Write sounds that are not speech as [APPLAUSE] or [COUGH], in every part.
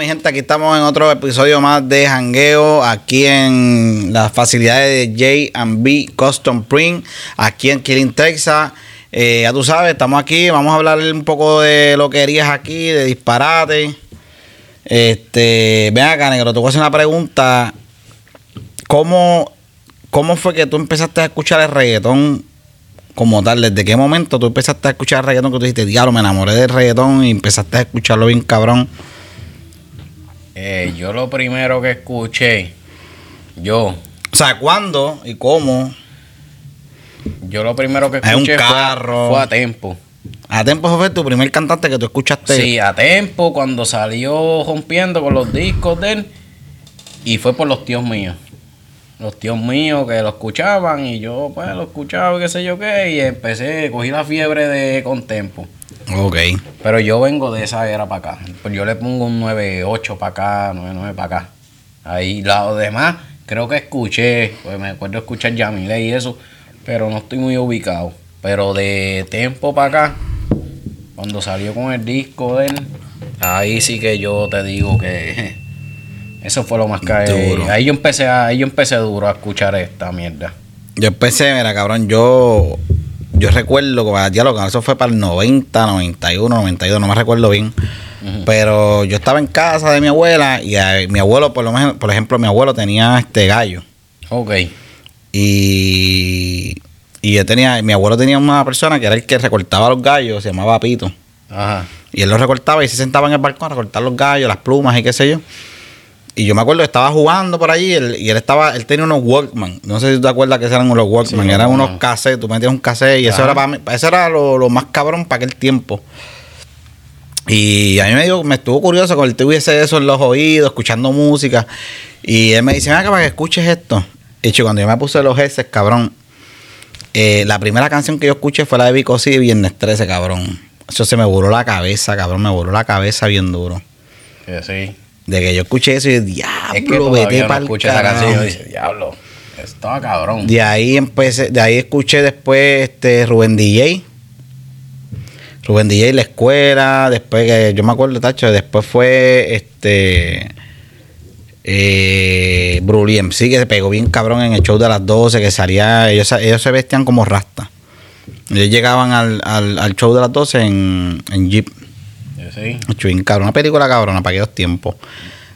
Mi gente, aquí estamos en otro episodio más de Hangueo, aquí en las facilidades de J&B Custom Print, aquí en Killing, Texas. Eh, ya tú sabes, estamos aquí, vamos a hablar un poco de loquerías aquí, de disparate. Este, ven acá, negro, te voy a hacer una pregunta. ¿Cómo, ¿Cómo fue que tú empezaste a escuchar el reggaetón como tal? ¿Desde qué momento tú empezaste a escuchar el reggaetón que tú dijiste, diablo, me enamoré del reggaetón y empezaste a escucharlo bien cabrón? Eh, yo lo primero que escuché, yo. O sea, ¿cuándo y cómo? Yo lo primero que Hay un escuché fue- carro. Fue, a Tempo. A tiempo fue tu primer cantante que tú escuchaste. Sí, a Tempo, cuando salió rompiendo con los discos de él. Y fue por los tíos míos. Los tíos míos que lo escuchaban y yo pues lo escuchaba y qué sé yo qué. Y empecé, cogí la fiebre de con Tempo. Ok. Pero yo vengo de esa era para acá. Pues yo le pongo un 9.8 para acá, 9.9 para acá. Ahí, lo demás, creo que escuché, pues me acuerdo escuchar Yamile y eso, pero no estoy muy ubicado. Pero de tiempo para acá, cuando salió con el disco de él, ahí sí que yo te digo que eso fue lo más que... Duro. Ahí yo empecé a, ahí yo empecé duro a escuchar esta mierda. Yo empecé, mira, cabrón, yo. Yo recuerdo que ya lo que eso fue para el 90, 91, 92, no me recuerdo bien. Pero yo estaba en casa de mi abuela y eh, mi abuelo, por lo menos, por ejemplo, mi abuelo tenía este gallo. Ok. Y, y yo tenía, mi abuelo tenía una persona que era el que recortaba los gallos, se llamaba Pito. Ajá. Y él los recortaba y se sentaba en el balcón a recortar los gallos, las plumas y qué sé yo. Y yo me acuerdo que estaba jugando por allí él- y él estaba, él tenía unos Walkman. No sé si tú te acuerdas que eran los Walkman, Sí, eran unos cassettes, tú metías un cassette y eso era para mí, eso era lo, lo más cabrón para aquel tiempo. Y a mí me, dio, me estuvo curioso con el tuviese eso en los oídos, escuchando música. Y él me dice, ven acá para que escuches esto. Y chico, cuando yo me puse los headset, cabrón, eh, la primera canción que yo escuché fue la de Vico sí de Viernes 13, cabrón. Eso se me voló la cabeza, cabrón, me voló la cabeza bien duro. Que sí. De que yo escuché eso y yo, diablo, Es que vete no pa'l escuché esa carajo". canción y dice, diablo, estaba cabrón. De ahí empecé, de ahí escuché después este Rubén DJ. Rubén DJ la escuela, después que yo me acuerdo, tacho, después fue este eh MC que se pegó bien cabrón en el show de las 12, que salía, ellos, ellos se vestían como rasta. Ellos llegaban al, al, al show de las 12 en, en Jeep. Que sí. Cabrón, una película cabrona para aquellos tiempos.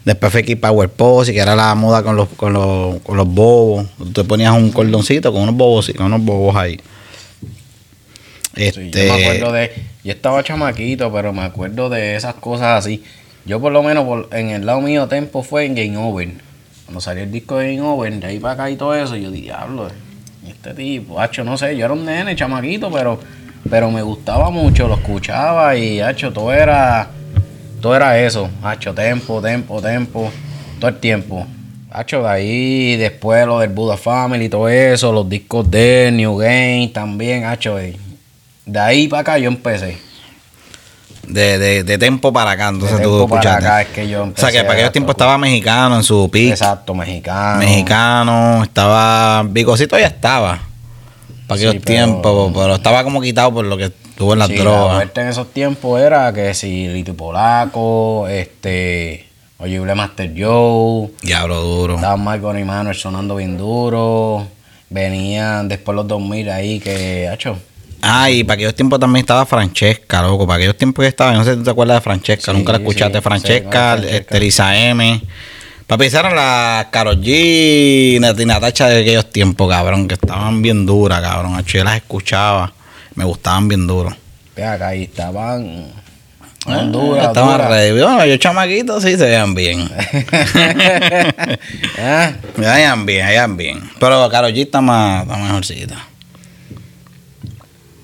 Después fue aquí Power Pose, que era la moda con los, con los, con los bobos. Tú te ponías un cordoncito con unos bobos, con unos bobos ahí. Sí, Este, yo me acuerdo de. Yo estaba chamaquito, pero me acuerdo de esas cosas así. Yo, por lo menos, por- en el lado mío, Tempo fue en Game Over. Cuando salió el disco de Game Over, de ahí para acá y todo eso, yo diablo, este tipo, hacho, no sé, yo era un nene chamaquito, pero, pero me gustaba mucho, lo escuchaba y, hacho, todo era. Todo era eso, hacho, tempo, tempo, tempo, todo el tiempo. Hacho, de ahí, después lo del Buddha Family, todo eso, los discos de New Game también, hacho, de, de ahí para acá yo empecé. de, de, de tempo para acá, entonces De tú para acá es que yo o empecé sea que para aquellos tiempos estaba mexicano en su pick. Exacto, mexicano. Mexicano, estaba. Bicocito ya estaba. Para aquellos Sí, pero- tiempos, pero estaba como quitado por lo que tuvo en las Sí, La drogas. vuelta en esos tiempos era que si Lito Polaco, este, Oyible Master Joe, Diablo duro. estaba Michael y Manuel sonando bien duro, venían después los 2000 ahí que, hacho, Ah, y para aquellos tiempos también estaba Francesca, loco. Para aquellos tiempos que estaba, no sé si tú te acuerdas de Francesca, Sí, nunca la escuchaste. Francesca, Francesca. este, Lisa M. Papi, esas eran las Karol G, Natacha de aquellos tiempos, cabrón, que estaban bien duras, cabrón. Yo las escuchaba, me gustaban bien duro. ve acá ahí estaban, Ah, estaban duras, estaban ready. Bueno, yo chamaquitos sí se veían bien. Ah, [LAUGHS] [LAUGHS] Se veían bien, se veían bien. Pero Karol G está más, está mejorcita.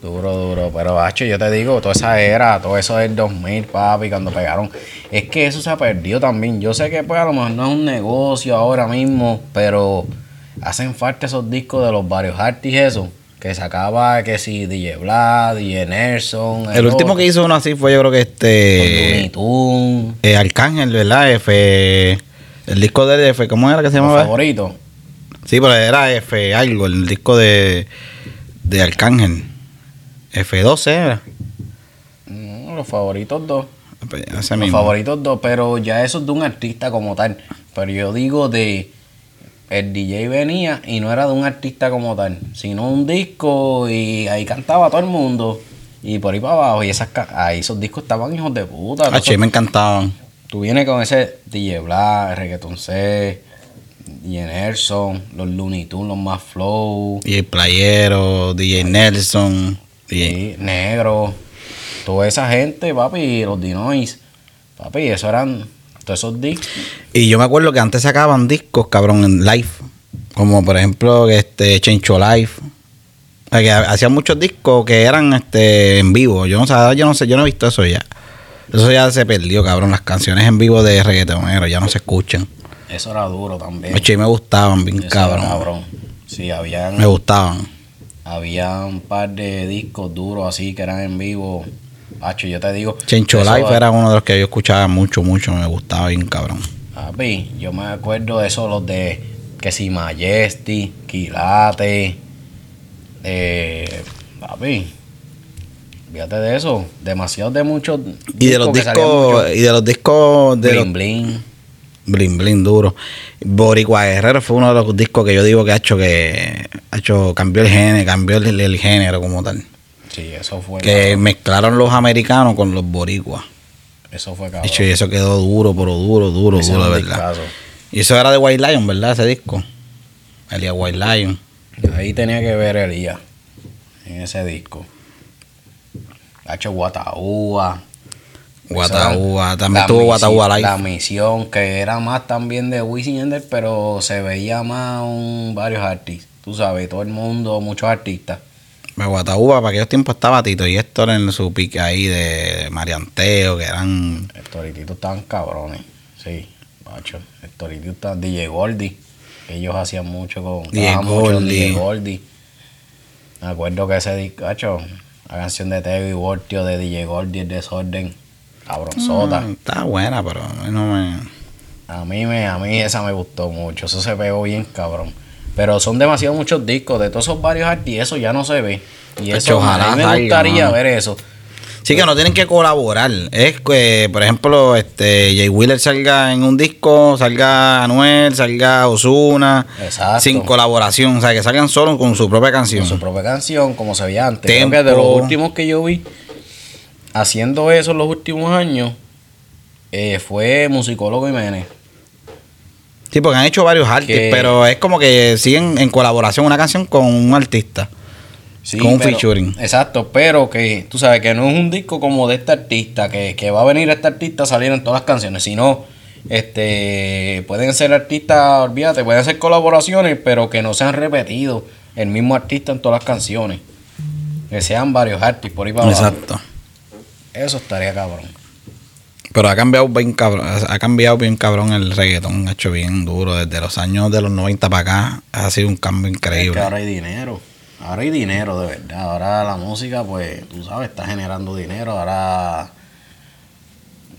Duro, duro, pero hacho, yo te digo, toda esa era, todo eso del 2000, papi, cuando pegaron, es que eso se ha perdido también. Yo sé que pues a lo mejor no es un negocio ahora mismo, pero hacen falta esos discos de los varios artistas y eso, que sacaba que si DJ Vlad, DJ Nelson, El último que hizo uno así fue yo creo que este... Tunes, Eh, Arcángel, ¿verdad? F. El disco de F, ¿cómo era que se llamaba? favoritos. Sí, pero era F algo, el disco de, de Arcángel. F12 era. No, los favoritos dos. Ese Los mismo. favoritos dos, pero ya eso es de un artista como tal. Pero yo digo de. El DJ venía y no era de un artista como tal, sino un disco y ahí cantaba todo el mundo. Y por ahí para abajo, y esas ahí esos discos estaban hijos de puta. Ah, me encantaban. Tú vienes con ese DJ Black, Reggaeton C, DJ Nelson, los Looney Tunes, los más flow, DJ Playero, DJ Nelson. Sí, Negro, toda esa gente, papi, los Dinois, papi, eso eran todos esos discos. Y yo me acuerdo que antes sacaban discos, cabrón, en live. Como por ejemplo, este Chencho Live. O sea, que ha- hacían muchos discos que eran este en vivo. Yo no sé, yo no sé, yo no he visto eso ya. Eso ya se perdió, cabrón. Las canciones en vivo de reggaetonero ya no se escuchan. Eso era duro también. Oye, me gustaban bien Eso era cabrón. cabrón. Sí, habían, Me gustaban. Había un par de discos duros así que eran en vivo. Hacho, yo te digo. Chencho eso- Live era uno de los que yo escuchaba mucho, mucho. Me gustaba bien cabrón. Papi, yo me acuerdo de esos, los de que si Majesty, Quilate, eh, papi, fíjate de eso, demasiado de muchos Y de los discos, y de los discos de los Bling, Blin Blin duro. Boricua Guerrero fue uno de los discos que yo digo que ha hecho que ha hecho cambió el género, cambió el, el género como tal. sí, eso fue, Que cabrón, mezclaron los americanos con los boricuas. eso fue De cabrón. hecho, y eso quedó duro, pero duro, duro, Ese duro, de verdad. discazo. Y eso era de White Lion, ¿verdad? Ese disco. El de White Lion. Ahí tenía que ver Elías en ese disco. Ha hecho Guataúa. Guataúba. También tuvo Guataúba Live. La misión, que era más también de Wisin y Yandel, pero se veía más un, varios artistas. Tú sabes, todo el mundo, muchos artistas. Guataúba, para aquellos tiempos estaba Tito y Héctor en su pique ahí de Marianteo, que eran. Estos torititos estaban cabrones. Sí, macho. El toritito está DJ Gordy. Ellos hacían mucho con. DJ trabajaban mucho con Gordy. DJ Gordy. Me acuerdo que ese disco, macho, la canción de Teo y Voltio de DJ Gordy, el desorden. Cabronzota. Mm, Está buena, pero a mí no me. A mí me, a mí esa me gustó mucho, eso se pegó bien cabrón. Pero son demasiado muchos discos, de todos esos varios artistas, eso ya no se ve. Y Tacho, eso, ojalá a mí me gustaría ver eso. Sí que no tienen que colaborar. Es que, por ejemplo, este Jay Wheeler salga en un disco, salga Anuel, salga Osuna, Exacto. sin colaboración, o sea, que salgan solo con su propia canción. Con su propia canción, como se veía antes. Creo que de los últimos que yo vi haciendo eso en los últimos años eh, fue Musicólogo Jiménez. Sí, porque han hecho varios artistas, pero es como que siguen en colaboración una canción con un artista. Sí, Con un pero- featuring. Exacto, pero que tú sabes que no es un disco como de este artista, que, que va a venir este artista a salir en todas las canciones, sino este pueden ser artistas, olvídate, pueden ser colaboraciones, pero que no sean repetidos el mismo artista en todas las canciones. Que sean varios artistas por ahí para abajo. Eso estaría cabrón. Pero ha cambiado bien cabrón, ha cambiado bien cabrón el reggaetón, ha hecho bien duro desde los años de los 90 para acá, ha sido un cambio Es que increíble. ahora hay dinero. Ahora hay dinero, de verdad. Ahora la música, pues, tú sabes, está generando dinero. Ahora,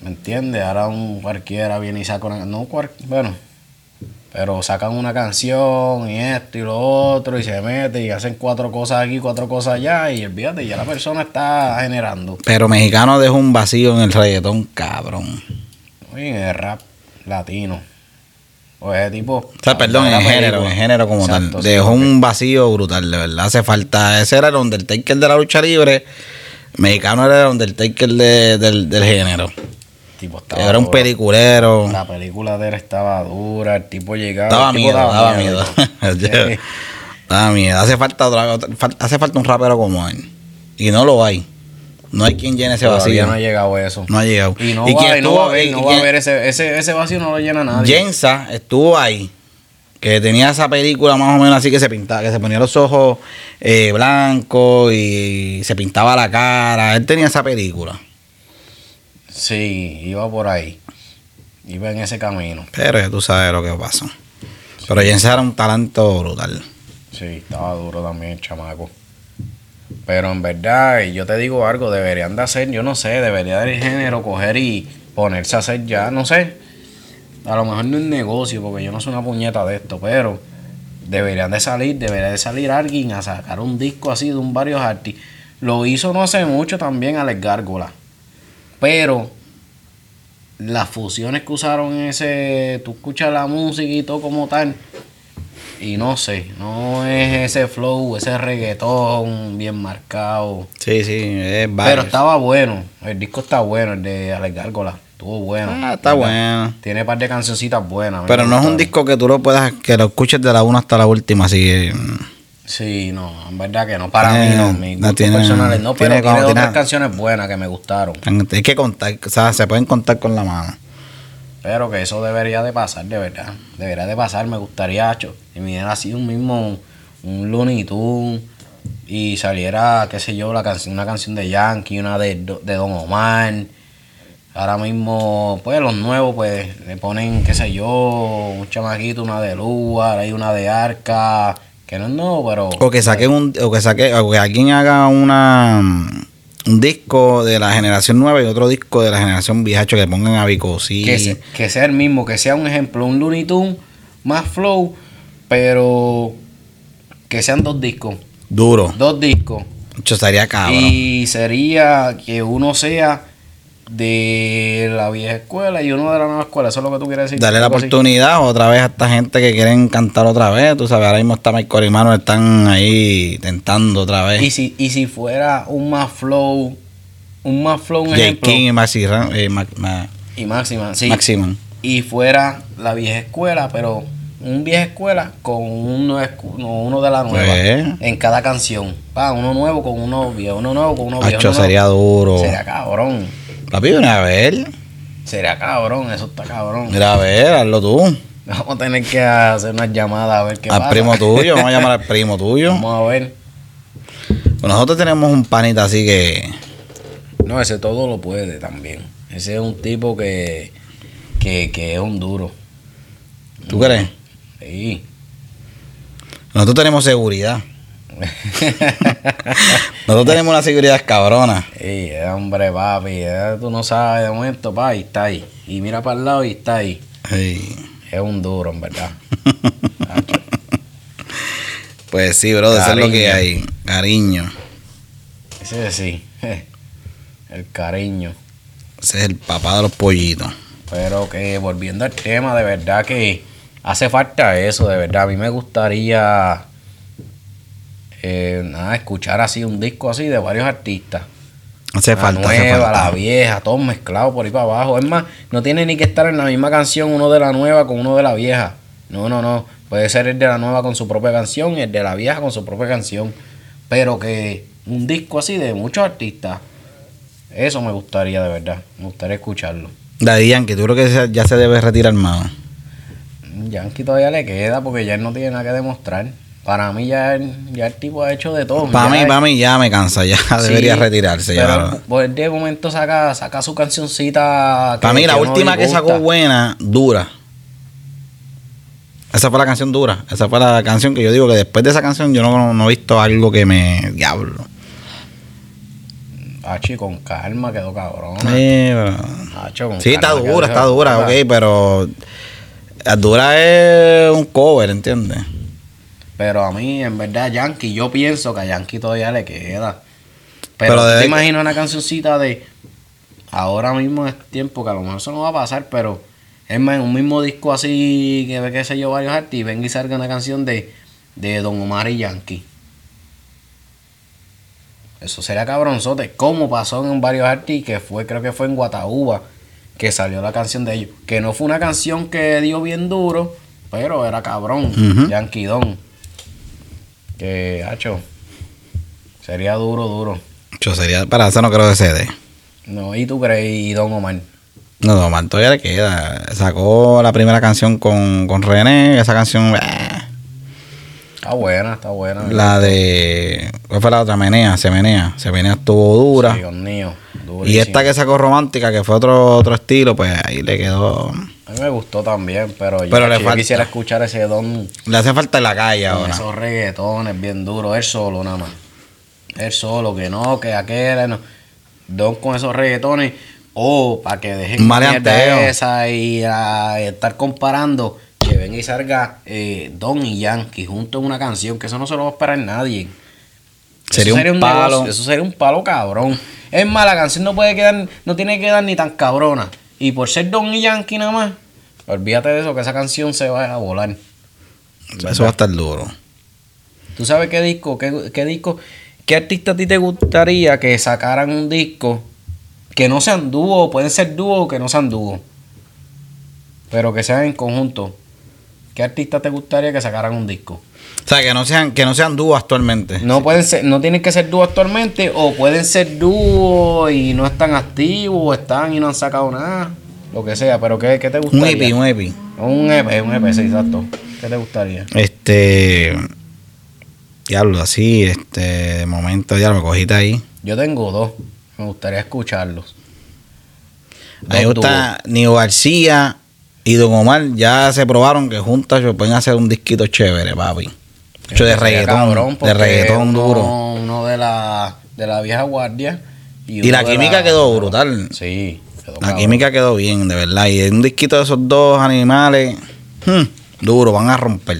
¿me entiendes? Ahora un cualquiera viene y saca una... No cual, bueno, pero sacan una canción y esto y lo otro y se mete y hacen cuatro cosas aquí, cuatro cosas allá y olvídate, ya la persona está generando. Pero mexicano dejó un vacío en el reggaetón, cabrón. Oye, en el rap latino. O ese tipo... O sea, perdón, en género, en género como Exacto, tal. Dejó un vacío brutal, de verdad. Hace falta. Ese era el Undertaker de la lucha libre. Mexicano era el Undertaker de- del, del género. Tipo estaba Era un duro. peliculero. La película de él estaba dura, el tipo llegaba. Daba miedo, daba miedo. [LAUGHS] Sí. Daba miedo. Hace falta, otra- hace falta un rapero como él. Y no lo hay. No hay quien llene ese Todavía vacío. no ha llegado eso. No ha llegado. Y no, ¿Y va, y no va a haber, y no va a haber ese, ese, ese vacío, no lo llena nadie. Jensa estuvo ahí. Que tenía esa película más o menos así que se pintaba, que se ponía los ojos eh, blancos y se pintaba la cara. Él tenía esa película. Sí, iba por ahí. Iba en ese camino. Pero ya tú sabes lo que pasó. Pero Jensa era un talento brutal. Sí, estaba duro también el chamaco. Pero en verdad, yo te digo algo, deberían de hacer, yo no sé, debería del género coger y ponerse a hacer ya, no sé. A lo mejor no es negocio, porque yo no soy una puñeta de esto, pero deberían de salir, debería de salir alguien a sacar un disco así de un varios artistas. Lo hizo no hace mucho también Alex Gárgola. Pero las fusiones que usaron en ese, tú escuchas la música y todo como tal, y no sé, no es ese flow, ese reggaetón bien marcado. Sí, sí, es Pero varios. estaba bueno, el disco está bueno, el de Alex Gárgola, estuvo bueno. Ah, está bueno. Tiene un par de cancioncitas buenas. Pero no es un disco que tú lo puedas, que lo escuches de la 1 hasta la última, así que... Sí, no, en verdad que no, para Tiene- mí no, mis no tiene- personales no, pero tiene otras canciones buenas que me gustaron. Hay que contar, o sea, se pueden contar con la mano. Pero que eso debería de pasar, de verdad. Debería de pasar, me gustaría, cho, que me diera así un mismo, un Looney Tunes y saliera, qué sé yo, la canción, una canción de Yankee, una de, de Don Omar. Ahora mismo, pues los nuevos, pues le ponen, qué sé yo, un chamaquito, una de Lugar, hay una de Arca, que no es nuevo, pero... O que saquen un, o que saque, o que alguien haga una un disco de la generación nueva y otro disco de la generación vieja, que pongan a Vicosí. que, se- que sea el mismo, que sea un ejemplo, un Looney Tunes más flow, pero que sean dos discos, Duro. dos discos. Hecho, estaría cabrón. Y sería que uno sea de la vieja escuela y uno de la nueva escuela, eso es lo que tú quieres decir. Darle la así. oportunidad otra vez a esta gente que quieren cantar otra vez. Tú sabes, ahora mismo está Michael y Mano, están ahí tentando otra vez. Y si, y si fuera un más flow, un más flow, un J. ejemplo, King y Maxi eh, Ma- Ma- y máxima, sí, Maximum. y fuera la vieja escuela, pero un vieja escuela con uno, uno de la nueva Pues. en cada canción. Va, uno nuevo con uno viejo, uno nuevo con uno viejo. Hacho, uno nuevo. sería duro. Sería cabrón. Papi, ven a ver. Sería cabrón, eso está cabrón. Mira a ver, hazlo tú. Vamos a tener que hacer unas llamadas a ver qué al pasa. primo tuyo, vamos a llamar al [LAUGHS] primo tuyo. Vamos a ver. Pues nosotros tenemos un panita así que. No, ese todo lo puede también. Ese es un tipo que, que, que es un duro. ¿Tú crees? Sí. Nosotros tenemos seguridad. [LAUGHS] Nosotros tenemos una seguridad cabrona. Sí, hombre, papi. eh, Tú no sabes de momento, pa, y está ahí. Y mira para el lado y está ahí. Sí. Es un duro, en verdad. [LAUGHS] Pues sí, bro, eso es lo que hay. Cariño. Ese sí. El cariño. Ese es el papá de los pollitos. Pero que volviendo al tema, de verdad que hace falta eso, de verdad. A mí me gustaría eh, nada, escuchar así un disco así de varios artistas. Hace la falta, hace nueva, falta. la vieja, todos mezclados por ahí para abajo. Es más, no tiene ni que estar en la misma canción uno de la nueva con uno de la vieja. No, no, no. Puede ser el de la nueva con su propia canción y el de la vieja con su propia canción. Pero que un disco así de muchos artistas, eso me gustaría de verdad. Me gustaría escucharlo. Daddy Yankee, tú creo que ya se debe retirar más. Yankee todavía le queda porque ya él no tiene nada que demostrar. Para mí ya, el- ya el tipo ha hecho de todo. Para mí, para mí ya me cansa, ya Sí, debería retirarse. Pero ya. pues, de momento saca, saca su cancioncita. Para mí la última que sacó buena, dura. Esa fue la canción dura. Esa fue la canción que yo digo que después de esa canción yo no, no he visto algo que me... Diablo. Hachi, con calma, quedó cabrón. Eh, pero- Hacho, con Sí, está calma, dura, está dura, ok, pero... La dura es un cover, ¿entiendes? Pero a mí, en verdad, Yankee, yo pienso que a Yankee todavía le queda. Pero Pero, ¿tú debe- te imaginas una cancioncita de ahora mismo es tiempo, que a lo mejor eso no va a pasar, pero es más, en un mismo disco así, que ve qué sé yo, varios artistas, venga y salga una canción de, de Don Omar y Yankee. Eso sería cabronzote. Como pasó en varios artistas, que fue, creo que fue en Guataúba, que salió la canción de ellos. Que no fue una canción que dio bien duro, pero era cabrón. Yankee Don. Que, hacho, sería duro, duro. Yo sería... Para eso no creo que se dé. No, ¿y tú crees? Y Don Omar. No, no, man, todavía le queda. Sacó la primera canción con, con René, esa canción... eh, Está buena, está buena. La de... ¿Cuál fue la otra? Menea, se menea. Se menea estuvo dura. Sí, Dios mío. y durísimo. esta que sacó romántica, que fue otro, otro estilo, pues ahí le quedó... A mí me gustó también, pero, yo, Pero le yo falta. quisiera escuchar ese Don Le hace falta en la calle ahora. esos reggaetones bien duros. Él solo, nada más. Él solo, que no, que aquel. No. Don con esos reggaetones. O para que dejen maleanteo. esa y a estar comparando. Que venga y salga eh, Don y Yankee juntos en una canción. Que eso no se lo va a esperar nadie. Sería un palo. negocio, eso sería un palo cabrón. Es más, la canción no puede quedar, no tiene que quedar ni tan cabrona. Y por ser Don y Yankee nada más, olvídate de eso, que esa canción se va a volar. Eso va a estar duro. ¿Tú sabes qué disco? ¿Qué, qué disco? ¿Qué artista a ti te gustaría que sacaran un disco que no sean dúo, pueden ser dúo o que no sean dúo, pero que sean en conjunto? ¿Qué artista te gustaría que sacaran un disco? O sea, que no sean, que no sean dúos actualmente. No pueden ser, no tienen que ser dúo actualmente, o pueden ser dúo y no están activos, o están y no han sacado nada, lo que sea, pero ¿qué, qué te Un gustaría? EP, un EP. Un EP, un EP, sí, exacto. ¿Qué te gustaría? Este. Diablo, así, este. De momento, ya lo cogiste ahí. Yo tengo dos, me gustaría escucharlos. A mí me gusta Nio García y Don Omar. Ya se probaron que juntas se pueden hacer un disquito chévere, papi. Hecho de reggaetón. cabrón, de reggaetón uno- duro. Uno de la, de la vieja guardia. Y la química quedó brutal. Sí, quedó La cabrón. química quedó bien, de verdad. Y un disquito de esos dos animales. hmm, duro, van a romper.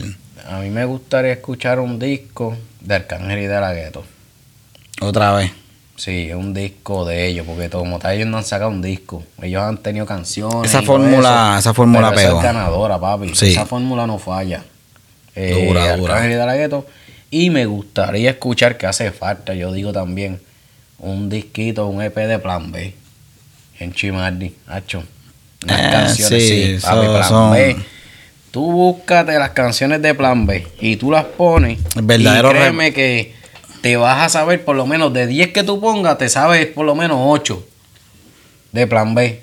A mí me gustaría escuchar un disco de Arcángel y de la Gueto. Otra vez. Sí, un disco de ellos, porque como tal ellos no han sacado un disco. Ellos han tenido canciones. Esa fórmula- eso, esa fórmula pegó. es ganadora, papi. Sí. Esa fórmula no falla. Eh, Dura, dura. Arcángel y de la Gueto. Y me gustaría escuchar que hace falta, yo digo también, un disquito, un EP de Plan B. En Chimardi, hacho. Unas Ah, canciones, sí, sí, papi, Plan son- B. Tú búscate las canciones de Plan B y tú las pones. El verdadero y créeme que te vas a saber por lo menos de 10 que tú pongas, te sabes por lo menos 8 de Plan B.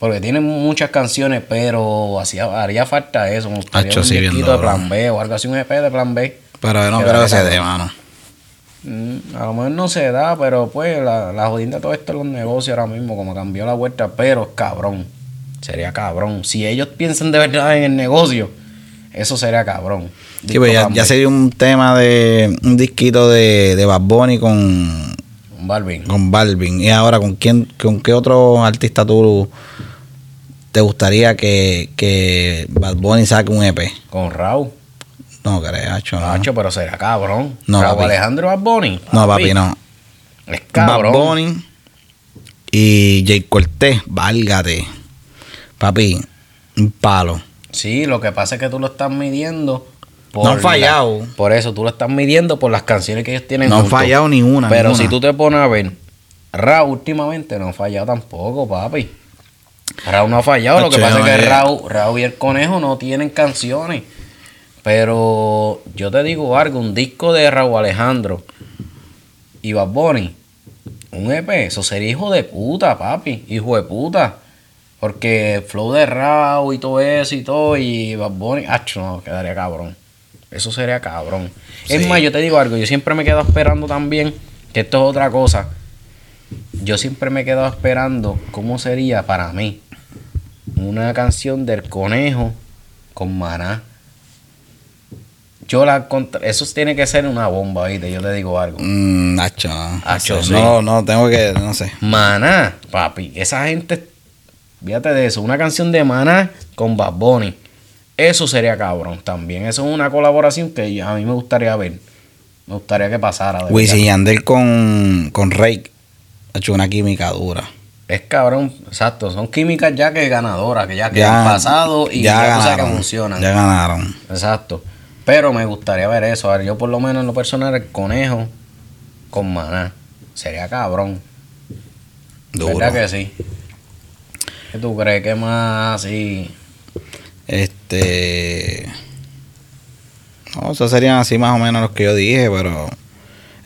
Porque tienen muchas canciones, pero hacía, haría falta eso. Me gustaría Hacho, un sí, de. Plan B o algo así, un EP de Plan B. Pero no creo que se dé, mano. Mm, A lo mejor no se da, pero pues la, la jodienda de todo esto en los negocios ahora mismo, como cambió la vuelta, pero cabrón. Sería cabrón. Si ellos piensan de verdad en el negocio, eso sería cabrón. Sí, pues ya, ya sería un tema de un disquito de, de Bad Bunny con, Un Balvin. con Balvin. Y ahora, ¿con quién, con qué otro artista tú te gustaría que, que Bad Bunny saque un EP? Con Raúl. No, creo, hacho, no. Nacho, pero será cabrón. No, Raúl papi. Alejandro Bad Bunny. No, papi, no. Es cabrón. Bad Bunny y Jay Cortés, válgate. Papi, un palo. Sí, lo que pasa es que tú lo estás midiendo. No han fallado. la- por eso tú lo estás midiendo por las canciones que ellos tienen. No han fallado ni una. Pero ninguna. si tú te pones a ver, Raúl últimamente no ha fallado tampoco, papi. Raúl no ha fallado. Lo que Hacho, pasa es que. Raúl, Raúl y el conejo no tienen canciones. Pero yo te digo algo, un disco de Raúl Alejandro y Bad Bunny, un EP, eso sería hijo de puta, papi, hijo de puta. Porque el flow de Raúl y todo eso y todo, y Bad Bunny, acho, no, quedaría cabrón. Eso sería cabrón. Es más, yo te digo algo, yo siempre me quedo esperando también, que esto es otra cosa. Yo siempre me quedo esperando cómo sería para mí una canción del conejo con maná. Yo la contra- eso tiene que ser una bomba, ¿viste? Yo te digo algo. Mm, Nacho, no. Hacho, No sé, sí. no, no, tengo que, no sé. Maná, papi. Esa gente, fíjate de eso, una canción de Maná con Bad Bunny. Eso sería cabrón también. Eso es una colaboración que a mí me gustaría ver. Me gustaría que pasara. Wisin y. Yandel con, con Rake ha hecho una química dura. Es cabrón, exacto. Son químicas ya que ganadoras, que ya que Ya- han pasado y ya, tú sabes que funcionan. Ya ganaron. Exacto. Pero me gustaría ver eso. A ver, yo por lo menos en lo personal, el conejo con maná. Sería cabrón. Duro. ¿Verdad que sí? ¿Qué tú crees? ¿Qué más así? Este. No, esos serían así más o menos los que yo dije, pero.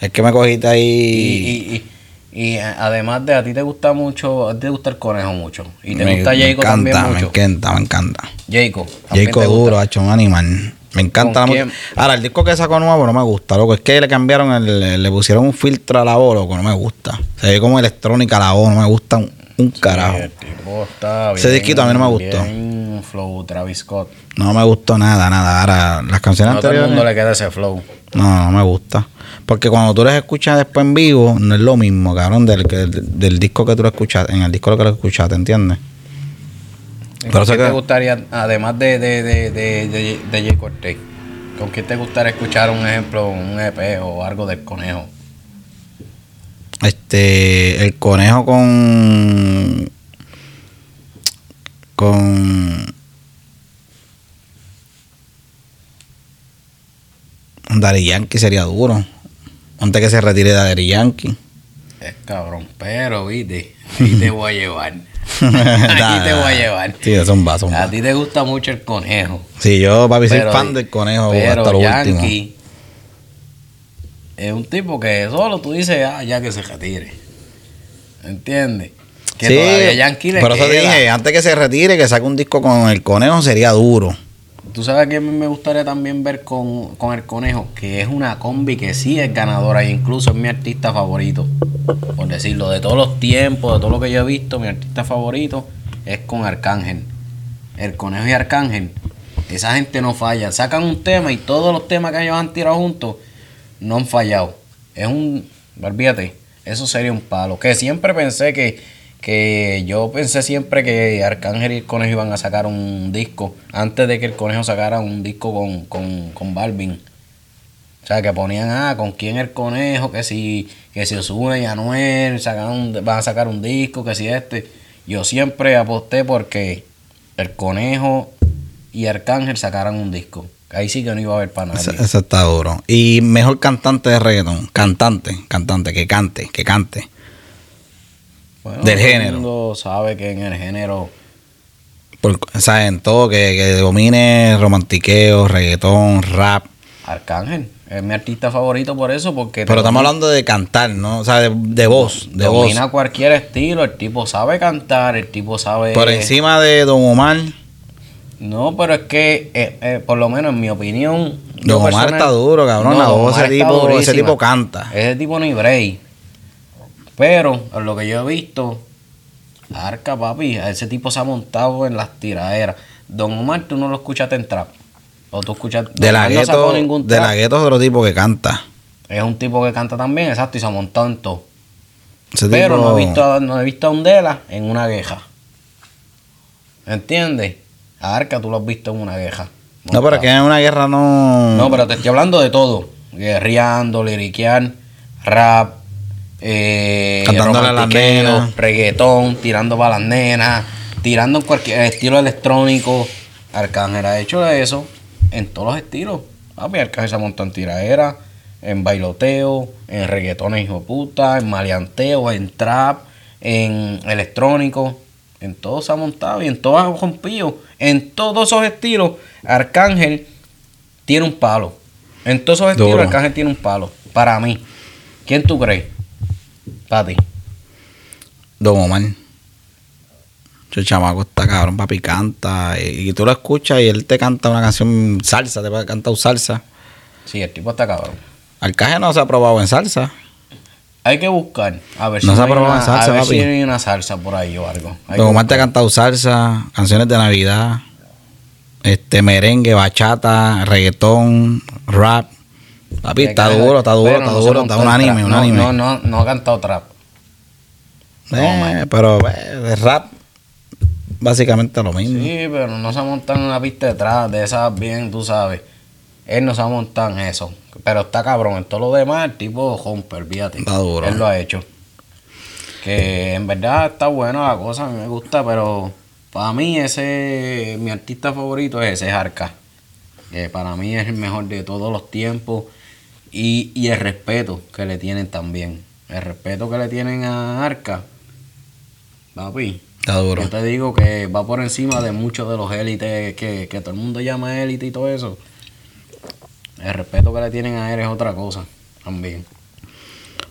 Es que me cogiste ahí. y, y, y, además de a ti te gusta mucho, a ti te gusta el conejo mucho. Y te me, gusta Jacob también encanta, me mucho. encanta, me encanta. Jacob. Jacob duro, ha hecho un animal. Me encanta la ¿Con música. Ahora, el disco que sacó nuevo no me gusta, loco. Es que le cambiaron, el- le pusieron un filtro a la voz, loco. No me gusta. Se ve como electrónica la voz, no me gusta un, un carajo. Sí, el tipo está Ese disquito a mí no me gustó. Bien flow Travis Scott. No me gustó nada, nada. Ahora, las canciones No a todo el anteriores. mundo le queda ese flow. No, no me gusta. Porque cuando tú les escuchas después en vivo, no es lo mismo, cabrón, del, que- del, disco que tú lo escuchas, en el disco que lo escuchaste, ¿entiendes? ¿Con quién te gustaría, además de, de, de, de, de, Jay Cortez, con quién te gustaría escuchar un ejemplo, un EP o algo del conejo? Este, el conejo con. con Dari Yankee sería duro. Antes que se retire de Dari Yankee. Es cabrón, pero viste, ahí te voy a llevar. [LAUGHS] Aquí te voy a llevar. Sí, es un vaso. A ti te gusta mucho el conejo. Sí, yo, papi, soy fan del conejo pero hasta lo Yankee último. es un tipo que solo tú dices, ah, ya que se retire. ¿Entiendes? Que sí, todavía Yankee le por eso te dije, antes que se retire, que saque un disco con el conejo sería duro. Tú sabes que me gustaría también ver con, con el conejo, que es una combi que sí es ganadora e incluso es mi artista favorito. Por decirlo, de todos los tiempos, de todo lo que yo he visto, mi artista favorito es con Arcángel. El conejo y Arcángel. Esa gente no falla. Sacan un tema y todos los temas que ellos han tirado juntos no han fallado. Es un. Olvídate, eso sería un palo. Que siempre pensé que. Que yo pensé siempre que Arcángel y el Conejo iban a sacar un disco antes de que el Conejo sacara un disco con, con, con Balvin. O sea, que ponían, ah, con quién el Conejo, que si, que si Ozuna y Anuel sacan van a sacar un disco, que si este. Yo siempre aposté porque el Conejo y Arcángel sacaran un disco. Ahí sí que no iba a haber para nadie. Eso está duro. Y mejor cantante de reggaeton. Cantante, cantante, que cante, que cante. Bueno, del todo el género. mundo sabe que en el género Por, o sea, en todo, que, que domine romantiqueo, reggaetón, rap. Arcángel es mi artista favorito por eso, porque Pero estamos domina- hablando de cantar, ¿no? O sea, de, de voz, de voz. domina cualquier estilo, el tipo sabe cantar, el tipo sabe... Por encima de Don Omar. No, pero es que, eh, eh, por lo menos en mi opinión... Don Omar personal- está duro, cabrón. No, la voz, ese tipo, ese tipo canta. Ese tipo ni break. Pero, a lo que yo he visto, Arca, papi, a ese tipo se ha montado en las tiraderas. Don Omar, tú no lo escuchaste en trap. O tú escuchas... De la no gueto, ningún de la gueto es otro tipo que canta. Es un tipo que canta también, exacto, y se ha montado en todo. Ese Pero tipo- no he visto, a- no he visto a Undela en una queja. ¿Entiendes? A Arca tú lo has visto en una queja. No, pero es que en una guerra no. No, pero te estoy hablando de todo. Guerreando, liriquear, rap, eh, Cantándole a las romantiqueo, nenas. reggaetón, tirando para las nenas, tirando en cualquier estilo electrónico. Arcángel ha hecho eso en todos los estilos. Papi, Arcángel se ha montado en tiraera, en bailoteo, en reggaetones hijo de puta, en maleanteo, en trap, en electrónico. En todo se ha montado y en todo ha rompido. En todos esos estilos, Arcángel tiene un palo. En todos esos estilos, Duro. Arcángel tiene un palo. Para mí. ¿Quién tú crees? Para ti. Don Omar. El chamaco está cabrón, papi, canta. Y, y tú lo escuchas y él te canta una canción salsa, te canta un salsa. Sí, el tipo está cabrón. Arcaje no se ha probado en salsa. Hay que buscar. A ver No si se ha hay probado una, en salsa, a ver si hay una salsa por ahí o algo. Hay Don Omar te ha cantado salsa, canciones de Navidad, este merengue, bachata, reggaetón, rap. Papi, está duro, está duro, está duro, está un anime, un anime. No, no, no ha cantado trap. Eh, pero eh, rap, básicamente lo mismo. Sí, pero no se ha montado en una pista de trap, de esas bien, tú sabes. Él no se ha montado en eso. Pero está cabrón. En todo lo demás, el tipo rompe, olvídate. Está duro. Él lo ha hecho. Que en verdad está buena la cosa, a mí me gusta, pero para mí ese, mi artista favorito es ese es Arca. Que para mí es el mejor de todos los tiempos. Y, y el respeto que le tienen también. El respeto que le tienen a Arca. Papi, Está duro. yo te digo que va por encima de muchos de los élites que, que todo el mundo llama élite y todo eso. El respeto que le tienen a él es otra cosa también.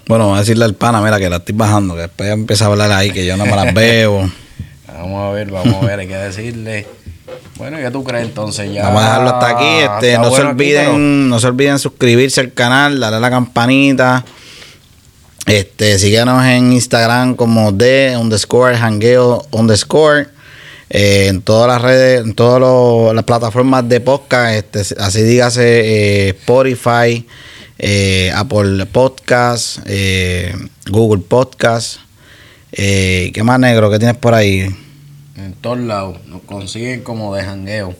Bueno, voy a decirle al pana, mira, que la estoy bajando, que después empieza a hablar ahí, que yo no me las [LAUGHS] veo. Vamos a ver, vamos a ver, hay que decirle. Bueno, ¿qué tú crees entonces? Ya Vamos a dejarlo hasta aquí. Este, no se aquí, olviden, pero- no se olviden suscribirse al canal, darle a la campanita. Este, síganos en Instagram como de underscore jangueo underscore. eh, en todas las redes, en todas lo- las plataformas de podcast, este, así dígase eh, Spotify, eh, Apple Podcast, Google Podcast. ¿Qué más negro que tienes por ahí? En todos lados. Nos consiguen como de jangueo.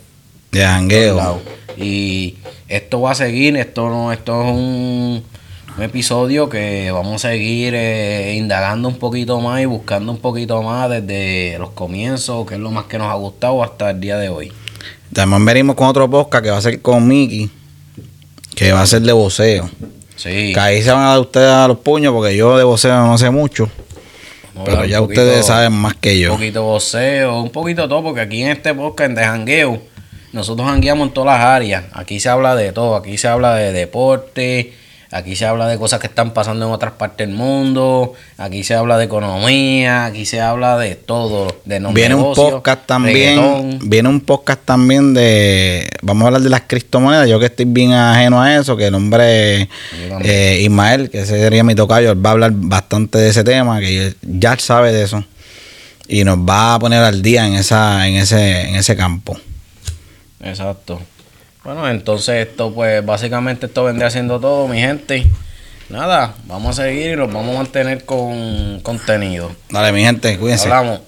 De jangueo. Y esto va a seguir, esto no, esto es un Un episodio que vamos a seguir eh, indagando un poquito más y buscando un poquito más desde los comienzos, que es lo más que nos ha gustado hasta el día de hoy. También venimos con otro podcast que va a ser con Mickey, que va a ser de voceo. Sí. Que ahí se van a dar ustedes a los puños porque yo de voceo no sé mucho. Pero ya un poquito- ustedes saben más que Un yo. poquito voceo, un poquito todo, porque aquí en este podcast de jangueo, nosotros jangueamos en todas las áreas. Aquí se habla de todo, aquí se habla de deporte, aquí se habla de cosas que están pasando en otras partes del mundo, aquí se habla de economía, aquí se habla de todo, de Viene un podcast también, reggaetón. viene un podcast también de, vamos a hablar de las criptomonedas, yo que estoy bien ajeno a eso, que el hombre eh, Ismael, que ese sería mi tocayo, él va a hablar bastante de ese tema, que ya sabe de eso, y nos va a poner al día en esa, en ese, en ese campo. Exacto. Bueno, entonces esto pues básicamente esto vendría siendo todo, mi gente. Nada, vamos a seguir y los vamos a mantener con contenido. Dale, mi gente, cuídense. Hablamos.